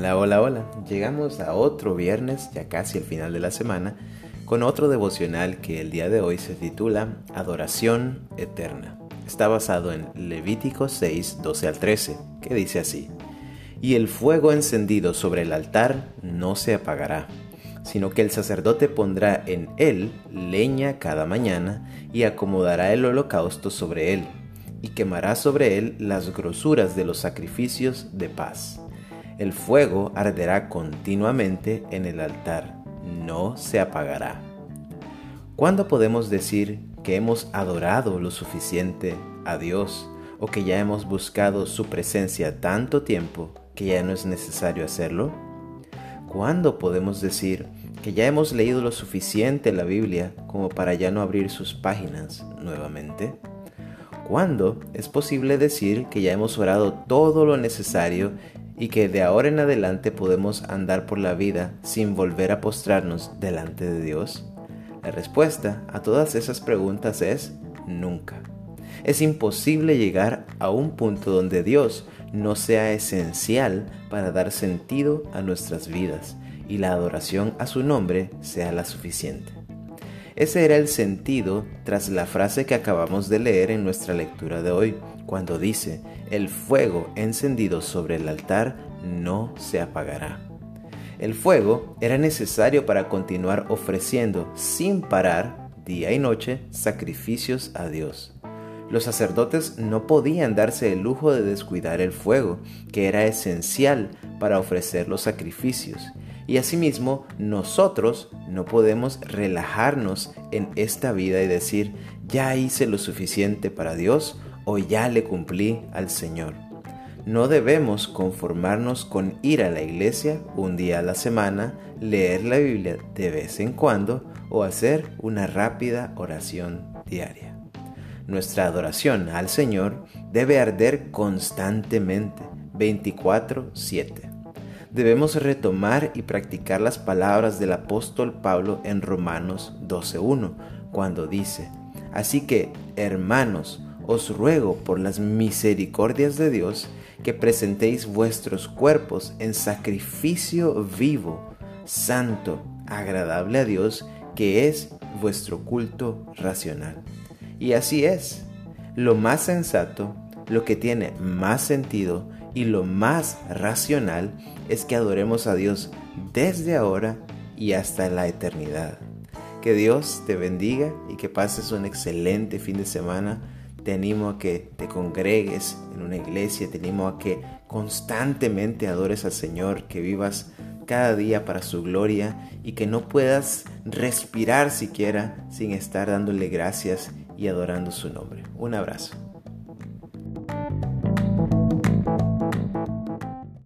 Hola, hola, hola. Llegamos a otro viernes, ya casi al final de la semana, con otro devocional que el día de hoy se titula Adoración Eterna. Está basado en Levítico 6, 12 al 13, que dice así. Y el fuego encendido sobre el altar no se apagará, sino que el sacerdote pondrá en él leña cada mañana y acomodará el holocausto sobre él, y quemará sobre él las grosuras de los sacrificios de paz el fuego arderá continuamente en el altar, no se apagará. ¿Cuándo podemos decir que hemos adorado lo suficiente a Dios o que ya hemos buscado su presencia tanto tiempo que ya no es necesario hacerlo? ¿Cuándo podemos decir que ya hemos leído lo suficiente la Biblia como para ya no abrir sus páginas nuevamente? ¿Cuándo es posible decir que ya hemos orado todo lo necesario y que de ahora en adelante podemos andar por la vida sin volver a postrarnos delante de Dios? La respuesta a todas esas preguntas es nunca. Es imposible llegar a un punto donde Dios no sea esencial para dar sentido a nuestras vidas y la adoración a su nombre sea la suficiente. Ese era el sentido tras la frase que acabamos de leer en nuestra lectura de hoy, cuando dice, el fuego encendido sobre el altar no se apagará. El fuego era necesario para continuar ofreciendo sin parar, día y noche, sacrificios a Dios. Los sacerdotes no podían darse el lujo de descuidar el fuego, que era esencial para ofrecer los sacrificios, y asimismo, nosotros no podemos relajarnos en esta vida y decir, ya hice lo suficiente para Dios o ya le cumplí al Señor. No debemos conformarnos con ir a la iglesia un día a la semana, leer la Biblia de vez en cuando o hacer una rápida oración diaria. Nuestra adoración al Señor debe arder constantemente, 24/7 debemos retomar y practicar las palabras del apóstol Pablo en Romanos 12.1, cuando dice, Así que, hermanos, os ruego por las misericordias de Dios que presentéis vuestros cuerpos en sacrificio vivo, santo, agradable a Dios, que es vuestro culto racional. Y así es, lo más sensato, lo que tiene más sentido, y lo más racional es que adoremos a Dios desde ahora y hasta la eternidad. Que Dios te bendiga y que pases un excelente fin de semana. Te animo a que te congregues en una iglesia, te animo a que constantemente adores al Señor, que vivas cada día para su gloria y que no puedas respirar siquiera sin estar dándole gracias y adorando su nombre. Un abrazo.